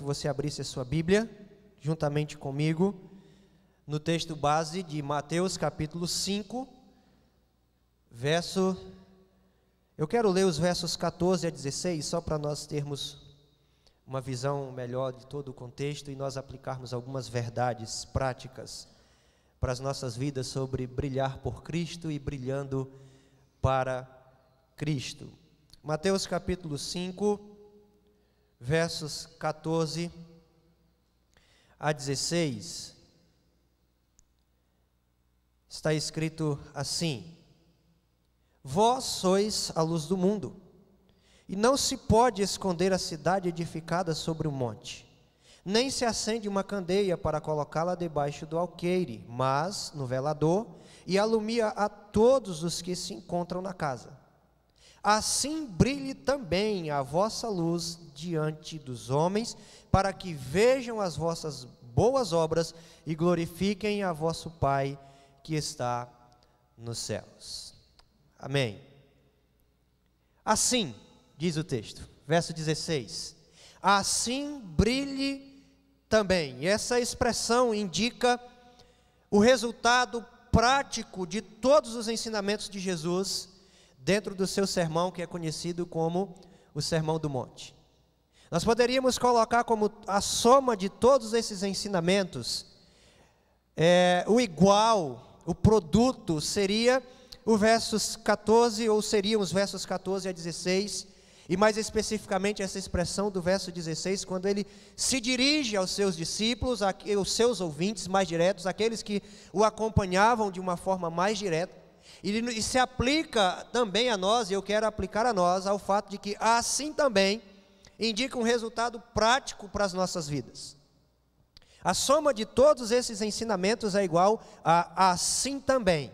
que você abrisse a sua Bíblia, juntamente comigo, no texto base de Mateus capítulo 5, verso. Eu quero ler os versos 14 a 16, só para nós termos uma visão melhor de todo o contexto e nós aplicarmos algumas verdades práticas para as nossas vidas sobre brilhar por Cristo e brilhando para Cristo. Mateus capítulo 5, versos 14 a 16. Está escrito assim: Vós sois a luz do mundo. E não se pode esconder a cidade edificada sobre o monte. Nem se acende uma candeia para colocá-la debaixo do alqueire, mas no velador, e alumia a todos os que se encontram na casa. Assim brilhe também a vossa luz diante dos homens, para que vejam as vossas boas obras e glorifiquem a vosso Pai que está nos céus. Amém. Assim, diz o texto, verso 16: Assim brilhe também. Essa expressão indica o resultado prático de todos os ensinamentos de Jesus dentro do seu sermão, que é conhecido como o Sermão do Monte. Nós poderíamos colocar como a soma de todos esses ensinamentos, é, o igual, o produto seria o versos 14, ou seriam os versos 14 a 16, e mais especificamente essa expressão do verso 16, quando ele se dirige aos seus discípulos, aos seus ouvintes mais diretos, aqueles que o acompanhavam de uma forma mais direta, e, se aplica também a nós, e eu quero aplicar a nós, ao fato de que assim também indica um resultado prático para as nossas vidas. A soma de todos esses ensinamentos é igual a assim também.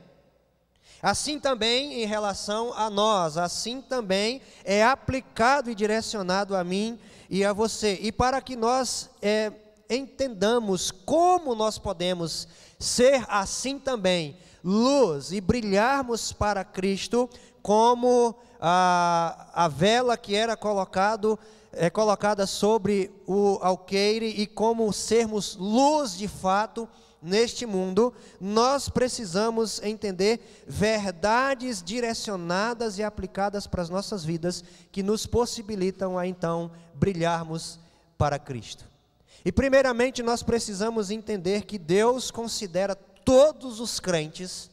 Assim também em relação a nós, assim também é aplicado e direcionado a mim e a você. E para que nós é, entendamos como nós podemos ser assim também, luz e brilharmos para Cristo, como a, a vela que era colocado, é colocada sobre o alqueire, e como sermos luz de fato neste mundo, nós precisamos entender verdades direcionadas e aplicadas para as nossas vidas que nos possibilitam a então brilharmos para Cristo. E primeiramente nós precisamos entender que Deus considera todos os crentes,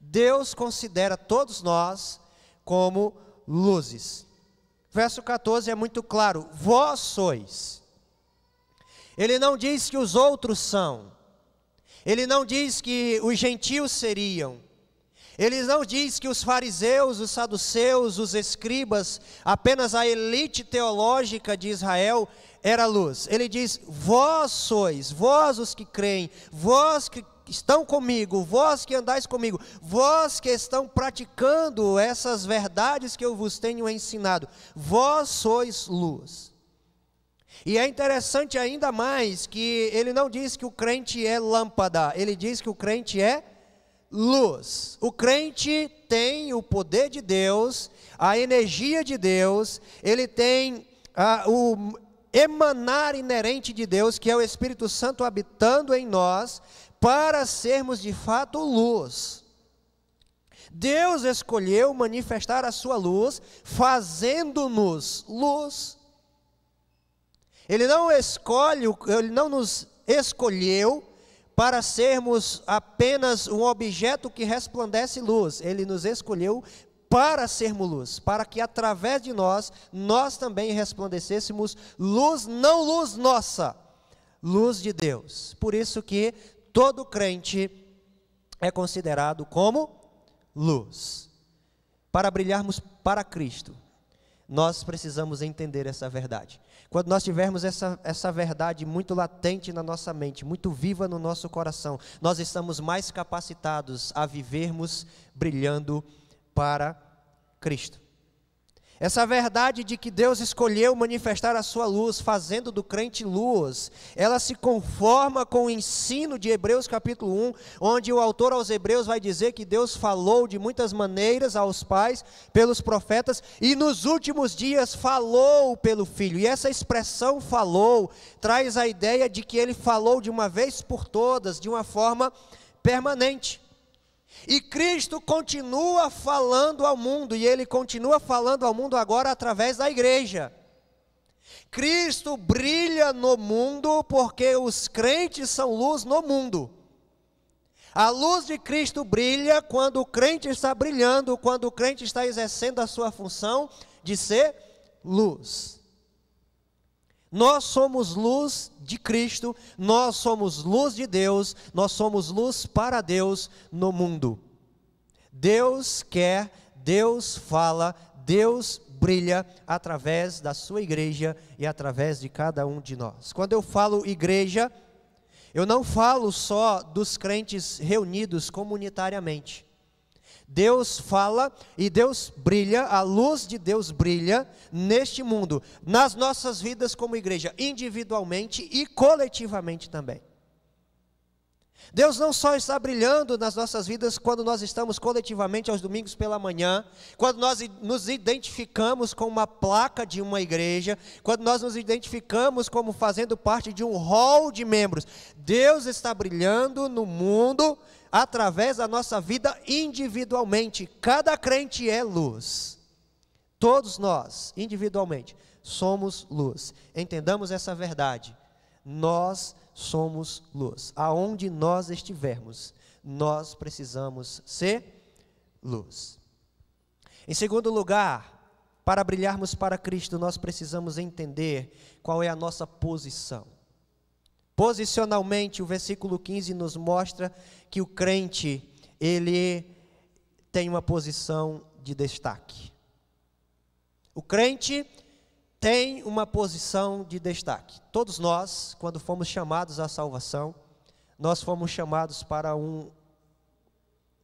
Deus considera todos nós como luzes. Verso 14 é muito claro: vós sois. Ele não diz que os outros são, ele não diz que os gentios seriam. Ele não diz que os fariseus, os saduceus, os escribas, apenas a elite teológica de Israel era luz. Ele diz: Vós sois, vós os que creem, vós que estão comigo, vós que andais comigo, vós que estão praticando essas verdades que eu vos tenho ensinado, vós sois luz. E é interessante ainda mais que ele não diz que o crente é lâmpada, ele diz que o crente é luz. O crente tem o poder de Deus, a energia de Deus, ele tem ah, o emanar inerente de Deus, que é o Espírito Santo habitando em nós, para sermos de fato luz. Deus escolheu manifestar a sua luz, fazendo-nos luz. Ele não escolhe, ele não nos escolheu para sermos apenas um objeto que resplandece luz. Ele nos escolheu para sermos luz, para que através de nós nós também resplandecêssemos luz, não luz nossa, luz de Deus. Por isso que todo crente é considerado como luz. Para brilharmos para Cristo, nós precisamos entender essa verdade. Quando nós tivermos essa, essa verdade muito latente na nossa mente, muito viva no nosso coração, nós estamos mais capacitados a vivermos brilhando para Cristo. Essa verdade de que Deus escolheu manifestar a sua luz, fazendo do crente luz, ela se conforma com o ensino de Hebreus capítulo 1, onde o autor aos Hebreus vai dizer que Deus falou de muitas maneiras aos pais, pelos profetas, e nos últimos dias falou pelo Filho. E essa expressão falou traz a ideia de que ele falou de uma vez por todas, de uma forma permanente. E Cristo continua falando ao mundo, e Ele continua falando ao mundo agora através da igreja. Cristo brilha no mundo porque os crentes são luz no mundo. A luz de Cristo brilha quando o crente está brilhando, quando o crente está exercendo a sua função de ser luz. Nós somos luz de Cristo, nós somos luz de Deus, nós somos luz para Deus no mundo. Deus quer, Deus fala, Deus brilha através da sua igreja e através de cada um de nós. Quando eu falo igreja, eu não falo só dos crentes reunidos comunitariamente. Deus fala e Deus brilha, a luz de Deus brilha neste mundo, nas nossas vidas como igreja, individualmente e coletivamente também. Deus não só está brilhando nas nossas vidas quando nós estamos coletivamente aos domingos pela manhã, quando nós nos identificamos com uma placa de uma igreja, quando nós nos identificamos como fazendo parte de um hall de membros. Deus está brilhando no mundo através da nossa vida individualmente. Cada crente é luz. Todos nós, individualmente, somos luz. Entendamos essa verdade. Nós somos luz. Aonde nós estivermos, nós precisamos ser luz. Em segundo lugar, para brilharmos para Cristo, nós precisamos entender qual é a nossa posição. Posicionalmente, o versículo 15 nos mostra que o crente, ele tem uma posição de destaque. O crente tem uma posição de destaque. Todos nós, quando fomos chamados à salvação, nós fomos chamados para um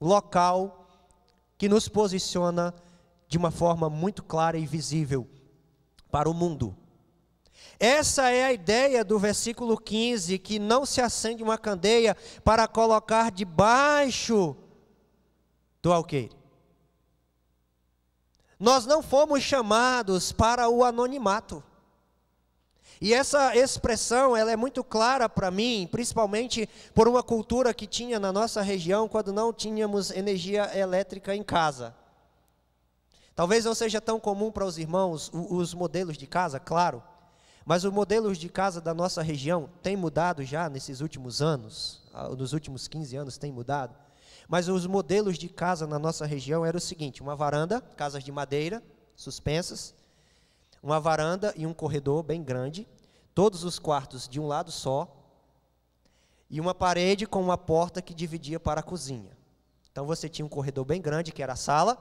local que nos posiciona de uma forma muito clara e visível para o mundo. Essa é a ideia do versículo 15: que não se acende uma candeia para colocar debaixo do alqueire. Nós não fomos chamados para o anonimato. E essa expressão, ela é muito clara para mim, principalmente por uma cultura que tinha na nossa região quando não tínhamos energia elétrica em casa. Talvez não seja tão comum para os irmãos os modelos de casa, claro. Mas os modelos de casa da nossa região têm mudado já nesses últimos anos, ah, nos últimos 15 anos tem mudado. Mas os modelos de casa na nossa região eram o seguinte: uma varanda, casas de madeira, suspensas, uma varanda e um corredor bem grande, todos os quartos de um lado só, e uma parede com uma porta que dividia para a cozinha. Então você tinha um corredor bem grande, que era a sala,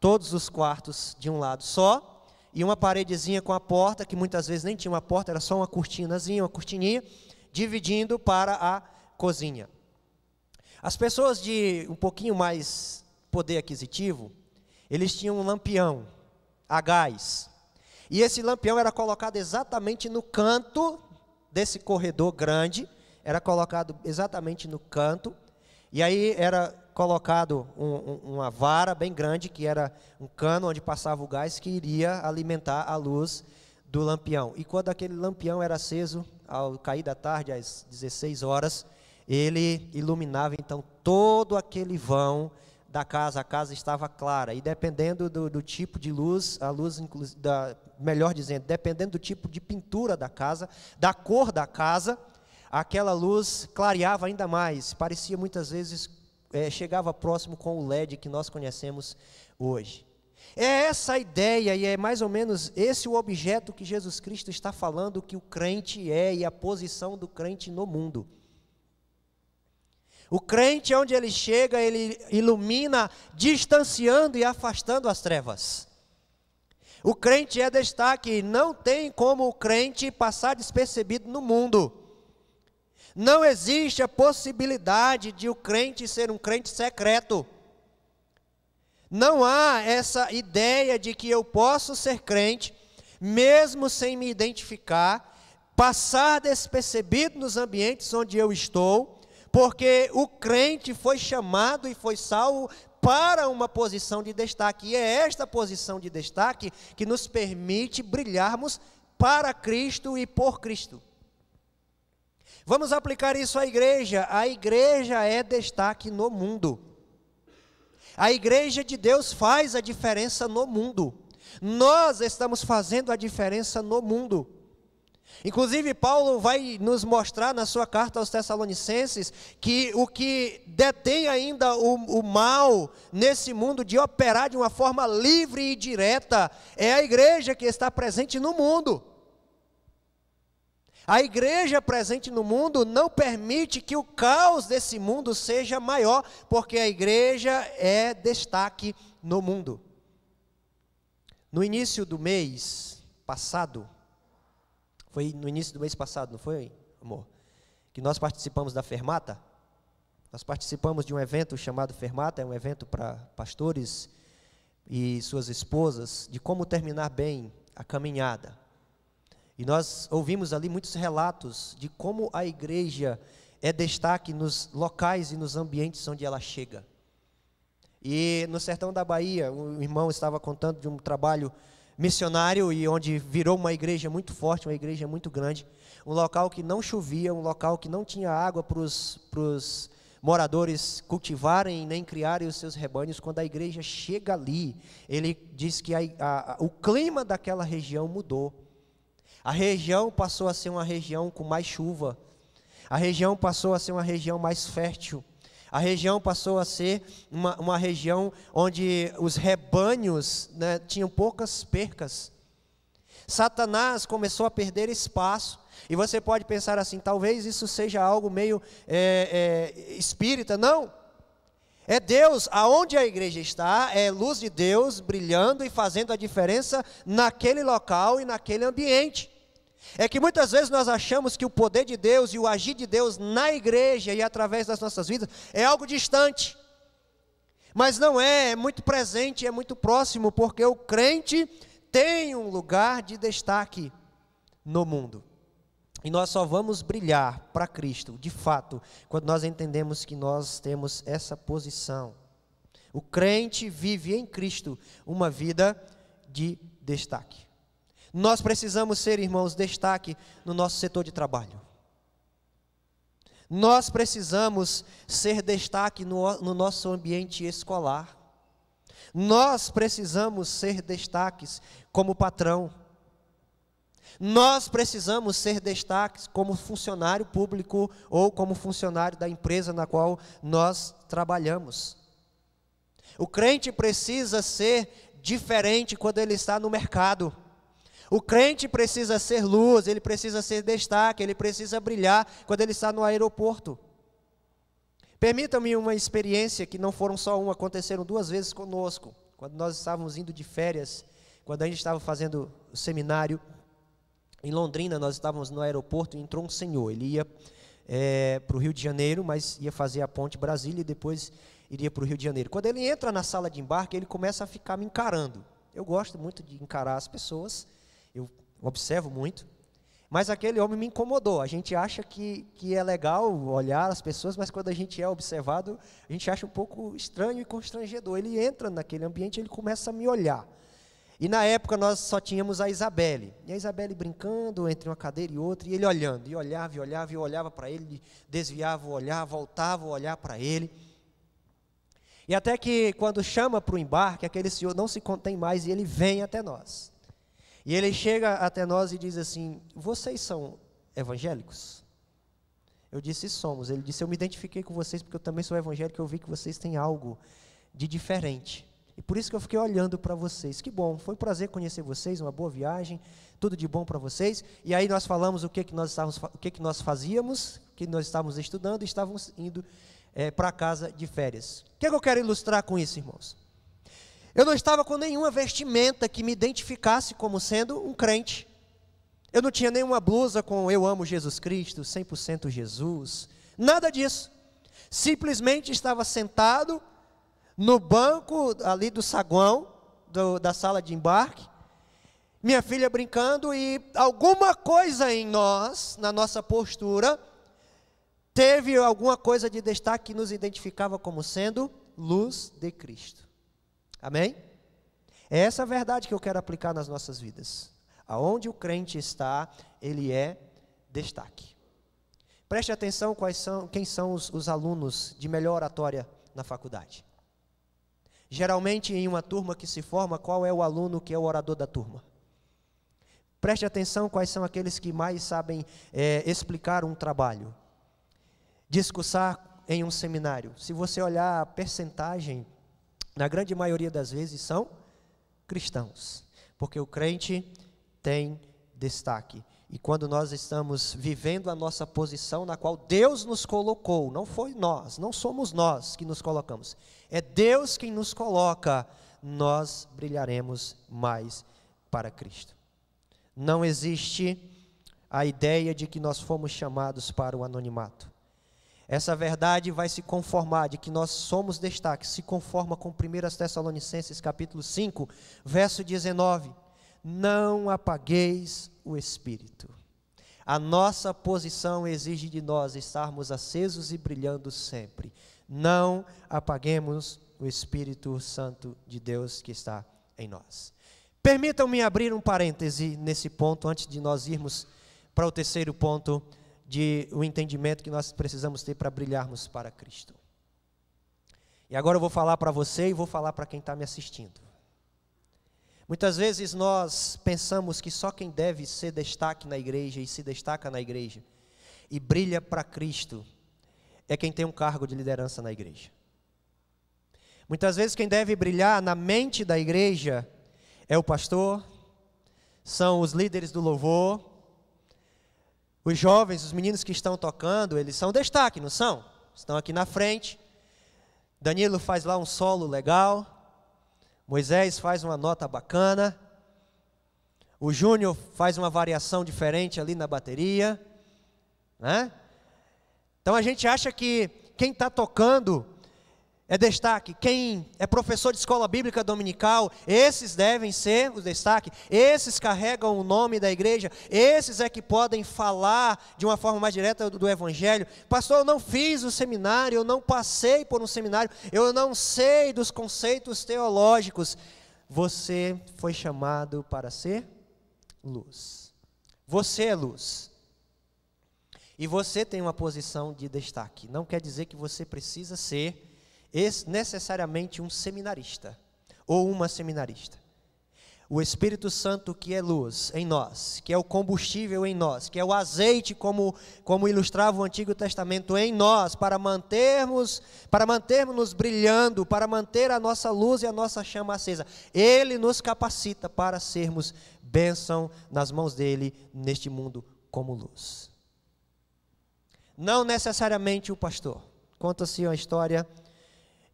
todos os quartos de um lado só, e uma paredezinha com a porta, que muitas vezes nem tinha uma porta, era só uma cortinazinha, uma cortininha, dividindo para a cozinha. As pessoas de um pouquinho mais poder aquisitivo, eles tinham um lampião a gás. E esse lampião era colocado exatamente no canto desse corredor grande, era colocado exatamente no canto, e aí era colocado um, um, uma vara bem grande, que era um cano onde passava o gás, que iria alimentar a luz do lampião. E quando aquele lampião era aceso, ao cair da tarde, às 16 horas, ele iluminava então todo aquele vão da casa. A casa estava clara. E dependendo do, do tipo de luz, a luz, da, melhor dizendo, dependendo do tipo de pintura da casa, da cor da casa, aquela luz clareava ainda mais. Parecia muitas vezes é, chegava próximo com o LED que nós conhecemos hoje. É essa a ideia e é mais ou menos esse o objeto que Jesus Cristo está falando que o crente é e a posição do crente no mundo. O crente, onde ele chega, ele ilumina, distanciando e afastando as trevas. O crente é destaque, não tem como o crente passar despercebido no mundo. Não existe a possibilidade de o crente ser um crente secreto. Não há essa ideia de que eu posso ser crente, mesmo sem me identificar, passar despercebido nos ambientes onde eu estou, porque o crente foi chamado e foi salvo para uma posição de destaque. E é esta posição de destaque que nos permite brilharmos para Cristo e por Cristo. Vamos aplicar isso à igreja. A igreja é destaque no mundo. A igreja de Deus faz a diferença no mundo. Nós estamos fazendo a diferença no mundo. Inclusive, Paulo vai nos mostrar na sua carta aos Tessalonicenses que o que detém ainda o, o, mal nesse mundo de operar de uma forma livre e direta é a igreja que está presente no mundo. A igreja presente no mundo não permite que o caos desse mundo seja maior, porque a igreja é destaque no mundo. No início do mês passado, foi no início do mês passado, não foi, amor? Que nós participamos da Fermata. Nós participamos de um evento chamado Fermata, é um evento para pastores e suas esposas, de como terminar bem a caminhada. E nós ouvimos ali muitos relatos de como a igreja é destaque nos locais e nos ambientes onde ela chega. E no sertão da Bahia, o irmão estava contando de um trabalho missionário e onde virou uma igreja muito forte, uma igreja muito grande, um local que não chovia, um local que não tinha água para os moradores cultivarem nem criarem os seus rebanhos. Quando a igreja chega ali, ele diz que a, a, o clima daquela região mudou. A região passou a ser uma região com mais chuva. A região passou a ser uma região mais fértil. A região passou a ser uma, uma região onde os rebanhos né, tinham poucas percas. Satanás começou a perder espaço. E você pode pensar assim: talvez isso seja algo meio é, é, espírita. Não. É Deus, aonde a igreja está, é luz de Deus brilhando e fazendo a diferença naquele local e naquele ambiente. É que muitas vezes nós achamos que o poder de Deus e o agir de Deus na igreja e através das nossas vidas é algo distante. Mas não é, é muito presente, é muito próximo, porque o crente tem um lugar de destaque no mundo. E nós só vamos brilhar para Cristo, de fato, quando nós entendemos que nós temos essa posição. O crente vive em Cristo uma vida de destaque. Nós precisamos ser, irmãos, destaque no nosso setor de trabalho. Nós precisamos ser destaque no, no nosso ambiente escolar. Nós precisamos ser destaques como patrão. Nós precisamos ser destaques como funcionário público ou como funcionário da empresa na qual nós trabalhamos. O crente precisa ser diferente quando ele está no mercado. O crente precisa ser luz, ele precisa ser destaque, ele precisa brilhar quando ele está no aeroporto. Permita-me uma experiência que não foram só uma, aconteceram duas vezes conosco. Quando nós estávamos indo de férias, quando a gente estava fazendo o seminário em Londrina, nós estávamos no aeroporto e entrou um senhor. Ele ia é, para o Rio de Janeiro, mas ia fazer a ponte Brasília e depois iria para o Rio de Janeiro. Quando ele entra na sala de embarque, ele começa a ficar me encarando. Eu gosto muito de encarar as pessoas eu observo muito. Mas aquele homem me incomodou. A gente acha que, que é legal olhar as pessoas, mas quando a gente é observado, a gente acha um pouco estranho e constrangedor. Ele entra naquele ambiente, ele começa a me olhar. E na época nós só tínhamos a Isabelle. E a Isabelle brincando entre uma cadeira e outra, e ele olhando, e olhava, e olhava, e olhava para ele, desviava o olhar, voltava o olhar para ele. E até que quando chama para o embarque, aquele senhor não se contém mais e ele vem até nós. E ele chega até nós e diz assim: Vocês são evangélicos? Eu disse: Somos. Ele disse: Eu me identifiquei com vocês porque eu também sou evangélico. Eu vi que vocês têm algo de diferente. E por isso que eu fiquei olhando para vocês. Que bom, foi um prazer conhecer vocês, uma boa viagem, tudo de bom para vocês. E aí nós falamos o que, que nós estávamos, o que, que nós fazíamos, o que nós estávamos estudando e estávamos indo é, para casa de férias. O que, que eu quero ilustrar com isso, irmãos? Eu não estava com nenhuma vestimenta que me identificasse como sendo um crente. Eu não tinha nenhuma blusa com Eu amo Jesus Cristo, 100% Jesus. Nada disso. Simplesmente estava sentado no banco ali do saguão do, da sala de embarque, minha filha brincando e alguma coisa em nós, na nossa postura, teve alguma coisa de destaque que nos identificava como sendo luz de Cristo. Amém? É essa a verdade que eu quero aplicar nas nossas vidas. Aonde o crente está, ele é destaque. Preste atenção quais são, quem são os, os alunos de melhor oratória na faculdade. Geralmente, em uma turma que se forma, qual é o aluno que é o orador da turma? Preste atenção quais são aqueles que mais sabem é, explicar um trabalho, discursar em um seminário. Se você olhar a percentagem, na grande maioria das vezes são cristãos, porque o crente tem destaque. E quando nós estamos vivendo a nossa posição na qual Deus nos colocou, não foi nós, não somos nós que nos colocamos, é Deus quem nos coloca, nós brilharemos mais para Cristo. Não existe a ideia de que nós fomos chamados para o anonimato. Essa verdade vai se conformar de que nós somos destaque, se conforma com 1 Tessalonicenses capítulo 5, verso 19. Não apagueis o espírito. A nossa posição exige de nós estarmos acesos e brilhando sempre. Não apaguemos o Espírito Santo de Deus que está em nós. Permitam-me abrir um parêntese nesse ponto antes de nós irmos para o terceiro ponto de o entendimento que nós precisamos ter para brilharmos para Cristo. E agora eu vou falar para você e vou falar para quem está me assistindo. Muitas vezes nós pensamos que só quem deve ser destaque na igreja e se destaca na igreja e brilha para Cristo é quem tem um cargo de liderança na igreja. Muitas vezes quem deve brilhar na mente da igreja é o pastor, são os líderes do louvor, os jovens, os meninos que estão tocando, eles são destaque, não são? Estão aqui na frente. Danilo faz lá um solo legal. Moisés faz uma nota bacana. O Júnior faz uma variação diferente ali na bateria. Né? Então a gente acha que quem está tocando é destaque. Quem é professor de escola bíblica dominical, esses devem ser o destaque. Esses carregam o nome da igreja. Esses é que podem falar de uma forma mais direta do, do evangelho. Pastor, eu não fiz o seminário, eu não passei por um seminário, eu não sei dos conceitos teológicos. Você foi chamado para ser luz. Você é luz. E você tem uma posição de destaque. Não quer dizer que você precisa ser necessariamente um seminarista ou uma seminarista. O Espírito Santo que é luz em nós, que é o combustível em nós, que é o azeite como como ilustrava o Antigo Testamento em nós para mantermos para mantermos nos brilhando, para manter a nossa luz e a nossa chama acesa. Ele nos capacita para sermos bênção nas mãos dele neste mundo como luz. Não necessariamente o pastor. Conta-se uma história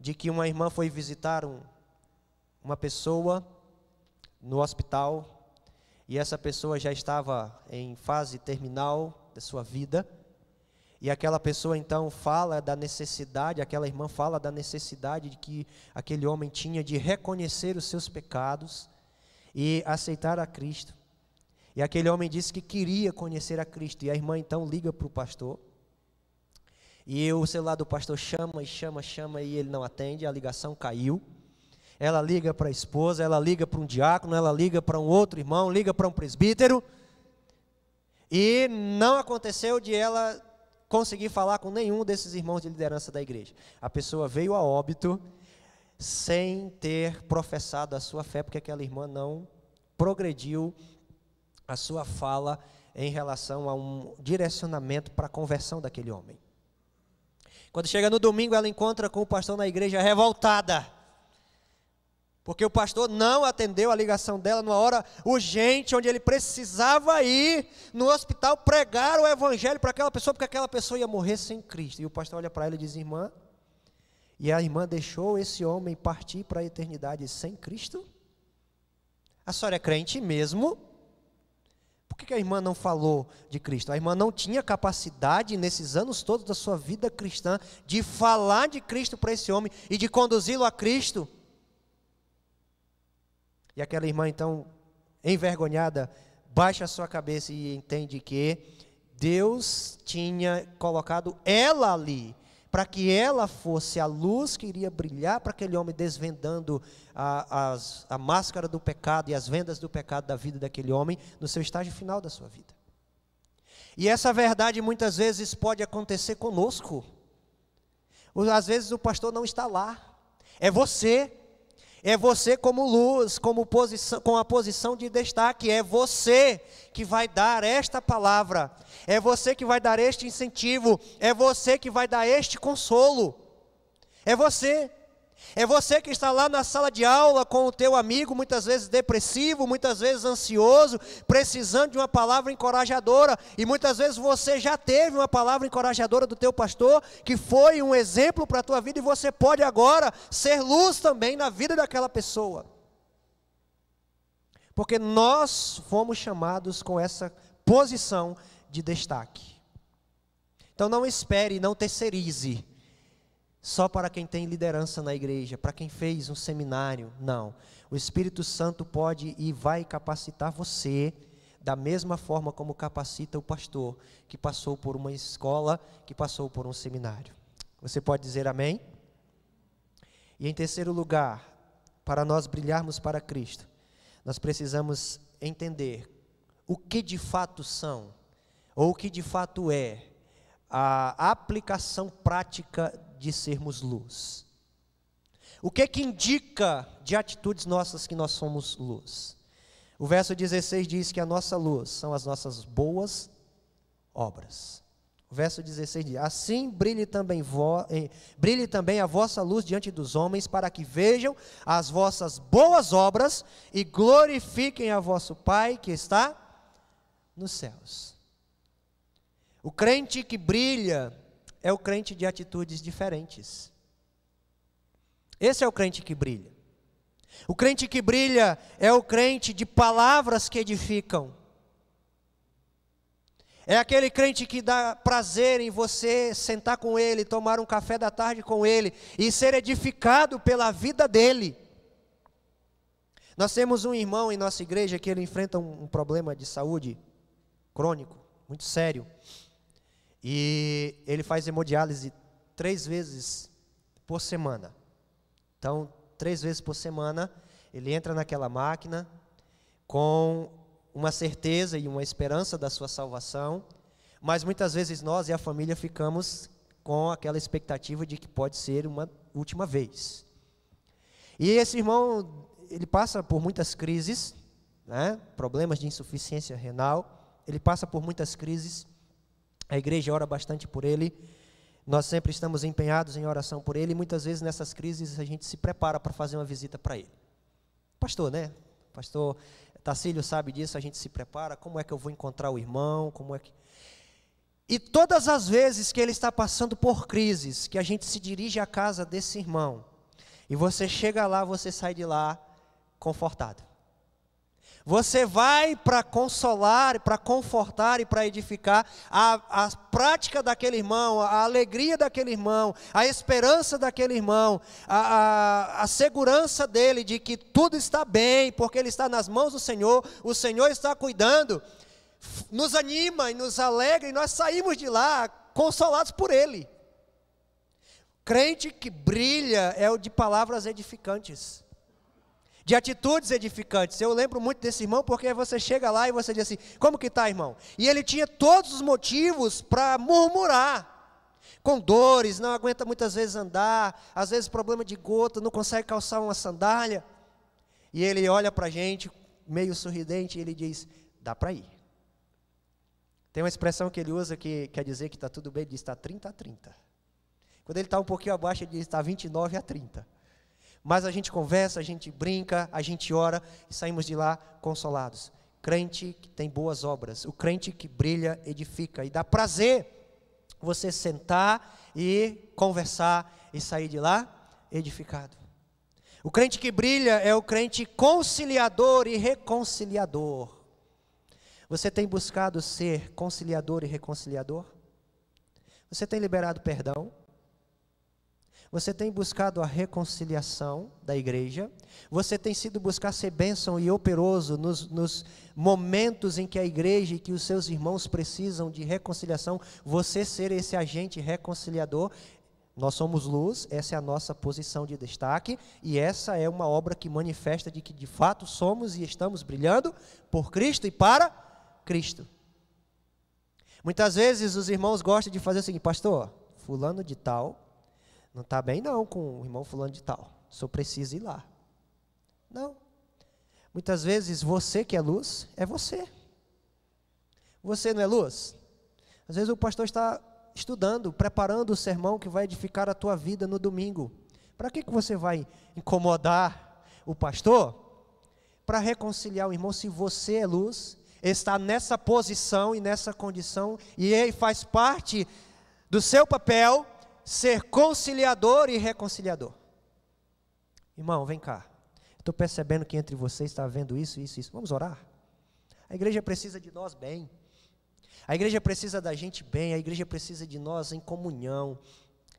de que uma irmã foi visitar um, uma pessoa no hospital e essa pessoa já estava em fase terminal da sua vida. E aquela pessoa então fala da necessidade, aquela irmã fala da necessidade de que aquele homem tinha de reconhecer os seus pecados e aceitar a Cristo. E aquele homem disse que queria conhecer a Cristo. E a irmã então liga para o pastor e o celular do pastor chama e chama, chama e ele não atende, a ligação caiu. Ela liga para a esposa, ela liga para um diácono, ela liga para um outro irmão, liga para um presbítero. E não aconteceu de ela conseguir falar com nenhum desses irmãos de liderança da igreja. A pessoa veio a óbito sem ter professado a sua fé, porque aquela irmã não progrediu a sua fala em relação a um direcionamento para a conversão daquele homem. Quando chega no domingo, ela encontra com o pastor na igreja revoltada. Porque o pastor não atendeu a ligação dela numa hora urgente, onde ele precisava ir no hospital pregar o evangelho para aquela pessoa, porque aquela pessoa ia morrer sem Cristo. E o pastor olha para ela e diz: Irmã, e a irmã deixou esse homem partir para a eternidade sem Cristo? A senhora é crente mesmo? Por que a irmã não falou de Cristo? A irmã não tinha capacidade, nesses anos todos da sua vida cristã, de falar de Cristo para esse homem e de conduzi-lo a Cristo. E aquela irmã, então, envergonhada, baixa a sua cabeça e entende que Deus tinha colocado ela ali, para que ela fosse a luz que iria brilhar para aquele homem, desvendando a, as, a máscara do pecado e as vendas do pecado da vida daquele homem no seu estágio final da sua vida. E essa verdade muitas vezes pode acontecer conosco. Às vezes o pastor não está lá, é você é você como luz, como posição, com a posição de destaque. É você que vai dar esta palavra. É você que vai dar este incentivo. É você que vai dar este consolo. É você. É você que está lá na sala de aula com o teu amigo, muitas vezes depressivo, muitas vezes ansioso, precisando de uma palavra encorajadora, e muitas vezes você já teve uma palavra encorajadora do teu pastor, que foi um exemplo para a tua vida, e você pode agora ser luz também na vida daquela pessoa. Porque nós fomos chamados com essa posição de destaque. Então não espere, não terceirize só para quem tem liderança na igreja, para quem fez um seminário. Não. O Espírito Santo pode e vai capacitar você da mesma forma como capacita o pastor que passou por uma escola, que passou por um seminário. Você pode dizer amém? E em terceiro lugar, para nós brilharmos para Cristo, nós precisamos entender o que de fato são, ou o que de fato é, a aplicação prática de sermos luz. O que que indica de atitudes nossas que nós somos luz? O verso 16 diz que a nossa luz são as nossas boas obras. O verso 16 diz: Assim brilhe também, vo, eh, brilhe também a vossa luz diante dos homens, para que vejam as vossas boas obras e glorifiquem a vosso Pai que está nos céus. O crente que brilha é o crente de atitudes diferentes. Esse é o crente que brilha. O crente que brilha é o crente de palavras que edificam. É aquele crente que dá prazer em você sentar com ele, tomar um café da tarde com ele e ser edificado pela vida dele. Nós temos um irmão em nossa igreja que ele enfrenta um, problema de saúde crônico, muito sério. E ele faz hemodiálise três vezes por semana. Então, três vezes por semana, ele entra naquela máquina com uma certeza e uma esperança da sua salvação, mas muitas vezes nós e a família ficamos com aquela expectativa de que pode ser uma última vez. E esse irmão, ele passa por muitas crises, né? problemas de insuficiência renal, ele passa por muitas crises, a igreja ora bastante por ele. Nós sempre estamos empenhados em oração por ele e muitas vezes nessas crises a gente se prepara para fazer uma visita para ele. Pastor, né? Pastor Tacílio sabe disso, a gente se prepara, como é que eu vou encontrar o irmão, como é que E todas as vezes que ele está passando por crises, que a gente se dirige à casa desse irmão, e você chega lá, você sai de lá confortado. Você vai para consolar, para confortar e para edificar a, a prática daquele irmão, a alegria daquele irmão, a esperança daquele irmão, a, a, a segurança dele de que tudo está bem, porque ele está nas mãos do Senhor, o Senhor está cuidando, nos anima e nos alegra e nós saímos de lá consolados por ele. Crente que brilha é o de palavras edificantes de atitudes edificantes. Eu lembro muito desse irmão porque você chega lá e você diz assim: "Como que tá, irmão?" E ele tinha todos os motivos para murmurar. Com dores, não aguenta muitas vezes andar, às vezes problema de gota, não consegue calçar uma sandália. E ele olha para a gente, meio sorridente, e ele diz: dá para ir. Tem uma expressão que ele usa que quer dizer que está tudo bem, ele diz: está 30 a 30. Quando ele está um pouquinho abaixo, ele diz: está 29 a 30. Mas a gente conversa, a gente brinca, a gente ora e saímos de lá consolados. Crente que tem boas obras, o crente que brilha, edifica e dá prazer você sentar e conversar e sair de lá edificado. O crente que brilha é o crente conciliador e reconciliador. Você tem buscado ser conciliador e reconciliador? Você tem liberado perdão? Você tem buscado a reconciliação da igreja? Você tem sido buscar ser bênção e operoso nos, nos, momentos em que a igreja e que os seus irmãos precisam de reconciliação? Você ser esse agente reconciliador? Nós somos luz, essa é a nossa posição de destaque, e essa é uma obra que manifesta de que de fato somos e estamos brilhando por Cristo e para Cristo. Muitas vezes os irmãos gostam de fazer o seguinte, pastor, fulano de tal não está bem não com o irmão fulano de tal. Só preciso ir lá. Não. Muitas vezes você que é luz, é você. Você não é luz? Às vezes o pastor está estudando, preparando o sermão que vai edificar a tua vida no domingo. Para que, que você vai incomodar o pastor? Para reconciliar o irmão, se você é luz, está nessa posição e nessa condição, e ele faz parte do seu papel ser conciliador e reconciliador. Irmão, vem cá. Estou percebendo que entre vocês está havendo isso, isso, isso. Vamos orar? A igreja precisa de nós bem. A igreja precisa da gente bem. A igreja precisa de nós em comunhão.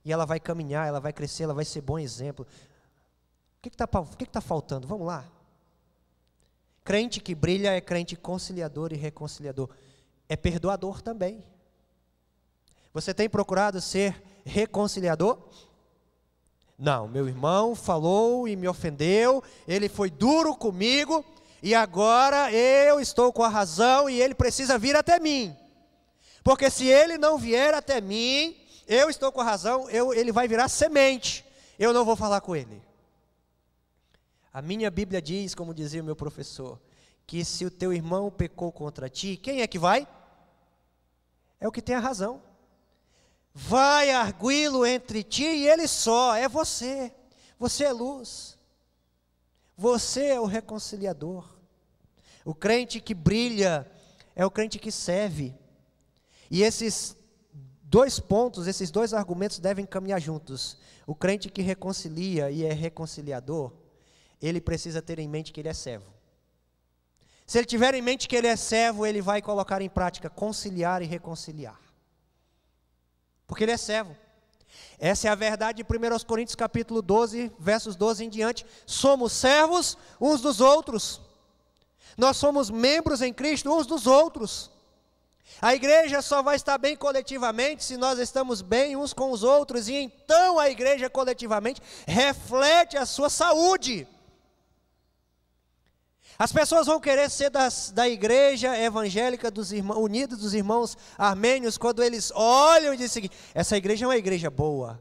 E ela vai caminhar, ela vai crescer, ela vai ser bom exemplo. O que está que que tá faltando? Vamos lá. Crente que brilha é crente conciliador e reconciliador. É perdoador também. Você tem procurado ser reconciliador? Não, meu irmão falou e me ofendeu, ele foi duro comigo, e agora eu estou com a razão e ele precisa vir até mim. Porque se ele não vier até mim, eu estou com a razão, eu, ele vai virar semente. Eu não vou falar com ele. A minha Bíblia diz, como dizia o meu professor, que se o teu irmão pecou contra ti, quem é que vai? É o que tem a razão. Vai arguí-lo entre ti e ele só, é você. Você é luz. Você é o reconciliador. O crente que brilha é o crente que serve. E esses dois pontos, esses dois argumentos devem caminhar juntos. O crente que reconcilia e é reconciliador, ele precisa ter em mente que ele é servo. Se ele tiver em mente que ele é servo, ele vai colocar em prática conciliar e reconciliar porque ele é servo. Essa é a verdade de 1 Coríntios capítulo 12, versos 12 em diante. Somos servos uns dos outros. Nós somos membros em Cristo uns dos outros. A igreja só vai estar bem coletivamente se nós estamos bem uns com os outros, e então a igreja coletivamente reflete a sua saúde. As pessoas vão querer ser das, da igreja evangélica dos irmãos, unidos dos irmãos armênios quando eles olham e dizem essa igreja é uma igreja boa.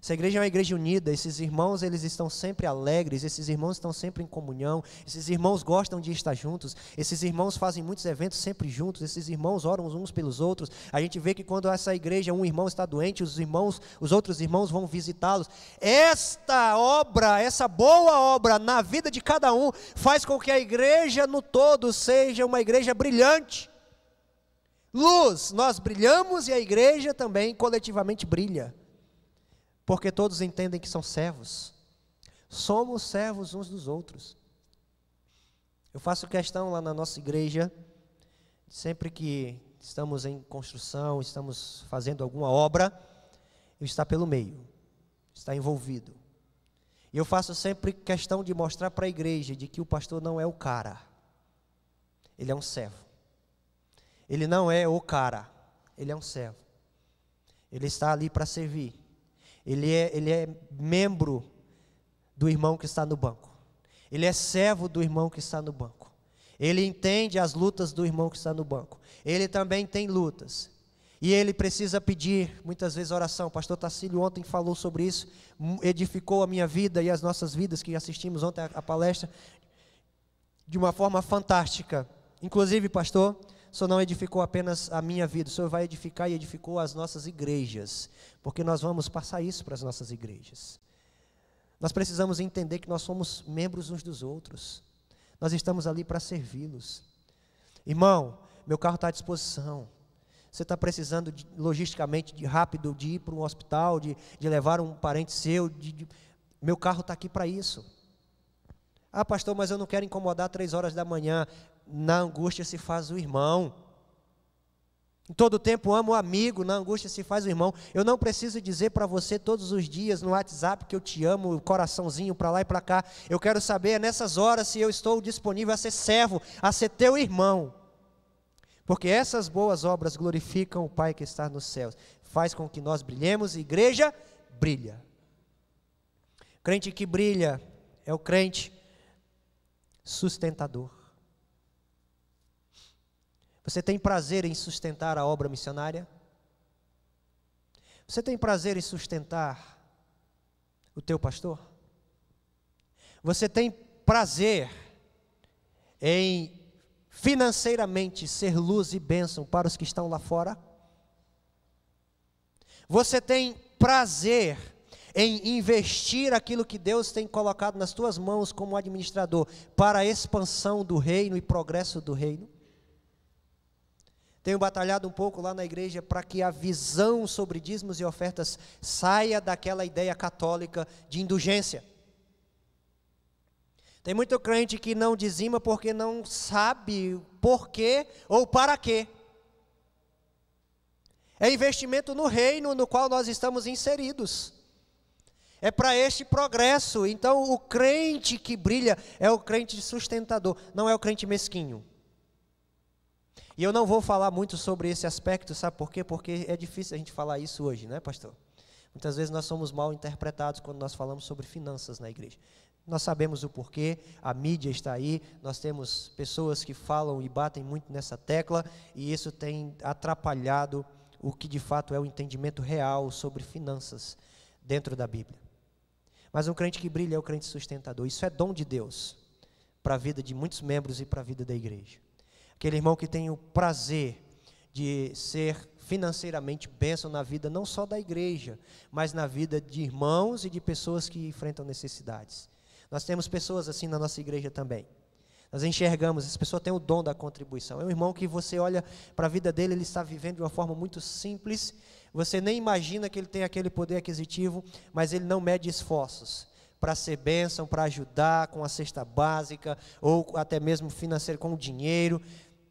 Essa igreja é uma igreja unida, esses irmãos eles estão sempre alegres, esses irmãos estão sempre em comunhão, esses irmãos gostam de estar juntos, esses irmãos fazem muitos eventos sempre juntos, esses irmãos oram uns pelos outros. A gente vê que quando essa igreja, um irmão está doente, os irmãos, os outros irmãos vão visitá-los. Esta obra, essa boa obra na vida de cada um, faz com que a igreja no todo seja uma igreja brilhante. Luz, nós brilhamos e a igreja também coletivamente brilha porque todos entendem que são servos. Somos servos uns dos outros. Eu faço questão lá na nossa igreja, sempre que estamos em construção, estamos fazendo alguma obra, eu estar pelo meio, estar envolvido. E eu faço sempre questão de mostrar para a igreja de que o pastor não é o cara, ele é um servo. Ele não é o cara, ele é um servo. Ele está ali para servir ele é, ele é membro do irmão que está no banco. Ele é servo do irmão que está no banco. Ele entende as lutas do irmão que está no banco. Ele também tem lutas. E ele precisa pedir, muitas vezes, oração. O pastor Tacílio ontem falou sobre isso, edificou a minha vida e as nossas vidas, que assistimos ontem a palestra, de uma forma fantástica. Inclusive, pastor, o Senhor não edificou apenas a minha vida, o Senhor vai edificar e edificou as nossas igrejas, porque nós vamos passar isso para as nossas igrejas. Nós precisamos entender que nós somos membros uns dos outros, nós estamos ali para servi-los. Irmão, meu carro está à disposição. Você está precisando de, logisticamente de rápido de ir para um hospital, de, de levar um parente seu, de, de, meu carro está aqui para isso. Ah, pastor, mas eu não quero incomodar três horas da manhã. Na angústia se faz o irmão. Em todo tempo amo o amigo, na angústia se faz o irmão. Eu não preciso dizer para você todos os dias no WhatsApp que eu te amo, coraçãozinho para lá e para cá. Eu quero saber nessas horas se eu estou disponível a ser servo, a ser teu irmão. Porque essas boas obras glorificam o Pai que está nos céus. Faz com que nós brilhemos, e igreja brilha. Crente que brilha é o crente sustentador. Você tem prazer em sustentar a obra missionária? Você tem prazer em sustentar o teu pastor? Você tem prazer em financeiramente ser luz e bênção para os que estão lá fora? Você tem prazer em investir aquilo que Deus tem colocado nas tuas mãos como administrador para a expansão do reino e progresso do reino? Tenho batalhado um pouco lá na igreja para que a visão sobre dízimos e ofertas saia daquela ideia católica de indulgência. Tem muito crente que não dizima porque não sabe por quê ou para quê. É investimento no reino no qual nós estamos inseridos. É para este progresso. Então, o crente que brilha é o crente sustentador, não é o crente mesquinho. E eu não vou falar muito sobre esse aspecto, sabe por quê? Porque é difícil a gente falar isso hoje, né, pastor? Muitas vezes nós somos mal interpretados quando nós falamos sobre finanças na igreja. Nós sabemos o porquê, a mídia está aí, nós temos pessoas que falam e batem muito nessa tecla, e isso tem atrapalhado o que de fato é o entendimento real sobre finanças dentro da Bíblia. Mas um crente que brilha é o crente sustentador. Isso é dom de Deus para a vida de muitos membros e para a vida da igreja. Aquele irmão que tem o prazer de ser financeiramente bênção na vida não só da igreja, mas na vida de irmãos e de pessoas que enfrentam necessidades. Nós temos pessoas assim na nossa igreja também. Nós enxergamos, essa pessoa tem o dom da contribuição. É um irmão que você olha para a vida dele, ele está vivendo de uma forma muito simples. Você nem imagina que ele tem aquele poder aquisitivo, mas ele não mede esforços para ser bênção, para ajudar com a cesta básica, ou até mesmo financeiro com o dinheiro.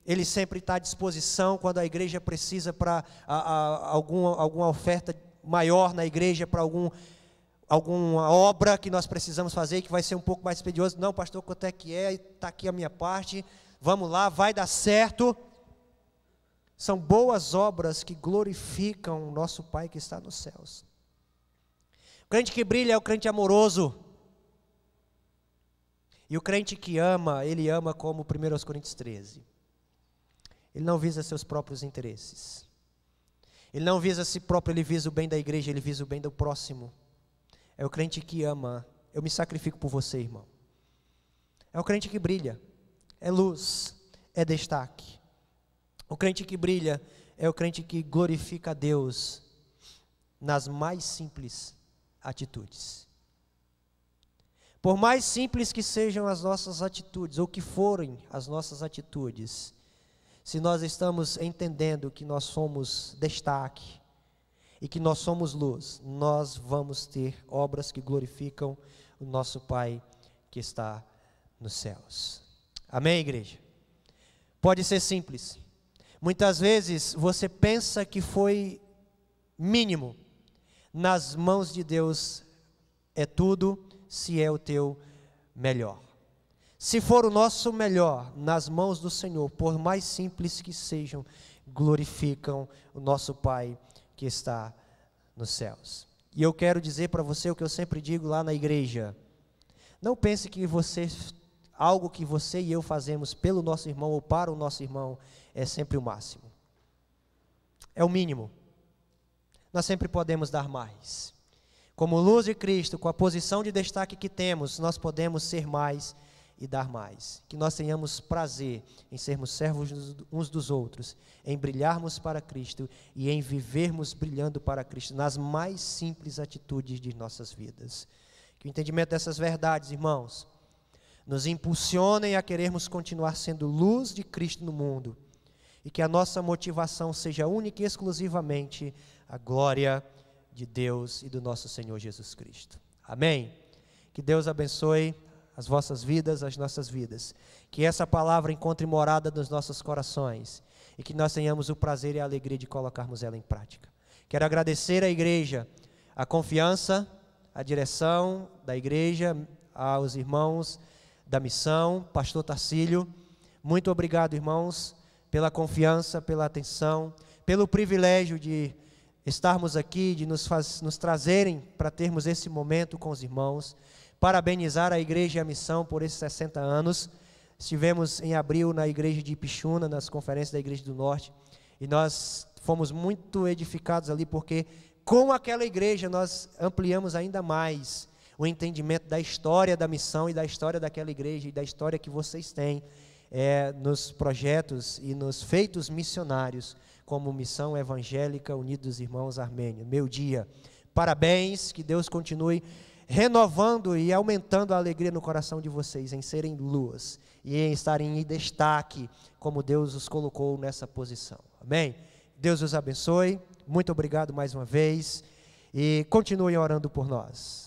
Ele sempre está à disposição quando a igreja precisa para alguma, alguma oferta maior na igreja, para algum, alguma obra que nós precisamos fazer, que vai ser um pouco mais expedioso. Não, pastor, quanto é que é? Está aqui a minha parte. Vamos lá, vai dar certo. São boas obras que glorificam o nosso Pai que está nos céus. O crente que brilha é o crente amoroso. E o crente que ama, ele ama como 1 Coríntios 13. Ele não visa seus próprios interesses. Ele não visa si próprio, ele visa o bem da igreja, ele visa o bem do próximo. É o crente que ama. Eu me sacrifico por você, irmão. É o crente que brilha. É luz, é destaque. O crente que brilha é o crente que glorifica a Deus nas mais simples atitudes. Por mais simples que sejam as nossas atitudes, ou que forem as nossas atitudes, se nós estamos entendendo que nós somos destaque e que nós somos luz, nós vamos ter obras que glorificam o nosso Pai que está nos céus. Amém, igreja? Pode ser simples. Muitas vezes você pensa que foi mínimo. Nas mãos de Deus é tudo, se é o teu melhor. Se for o nosso melhor nas mãos do Senhor, por mais simples que sejam, glorificam o nosso Pai que está nos céus. E eu quero dizer para você o que eu sempre digo lá na igreja. Não pense que você algo que você e eu fazemos pelo nosso irmão ou para o nosso irmão é sempre o máximo. É o mínimo. Nós sempre podemos dar mais. Como luz de Cristo, com a posição de destaque que temos, nós podemos ser mais e dar mais. Que nós tenhamos prazer em sermos servos uns dos outros, em brilharmos para Cristo e em vivermos brilhando para Cristo nas mais simples atitudes de nossas vidas. Que o entendimento dessas verdades, irmãos, nos impulsionem a querermos continuar sendo luz de Cristo no mundo e que a nossa motivação seja única e exclusivamente a glória de Deus e do nosso Senhor Jesus Cristo. Amém? Que Deus abençoe as vossas vidas, as nossas vidas. Que essa palavra encontre morada nos nossos corações e que nós tenhamos o prazer e a alegria de colocarmos ela em prática. Quero agradecer à igreja a confiança, a direção da igreja, aos irmãos da missão, pastor Tarcílio. Muito obrigado, irmãos, pela confiança, pela atenção, pelo privilégio de estarmos aqui, de nos, faz, nos trazerem para termos esse momento com os irmãos. Parabenizar a igreja e a missão por esses 60 anos. Estivemos em abril na igreja de Ipixuna, nas conferências da Igreja do Norte, e nós fomos muito edificados ali, porque com aquela igreja nós ampliamos ainda mais o entendimento da história da missão e da história daquela igreja e da história que vocês têm é, nos projetos e nos feitos missionários, como Missão Evangélica Unidos Irmãos Armênios. Meu dia. Parabéns, que Deus continue renovando e aumentando a alegria no coração de vocês em serem luz e em estarem em destaque, como Deus os colocou nessa posição. Amém? Deus os abençoe. Muito obrigado mais uma vez e continuem orando por nós.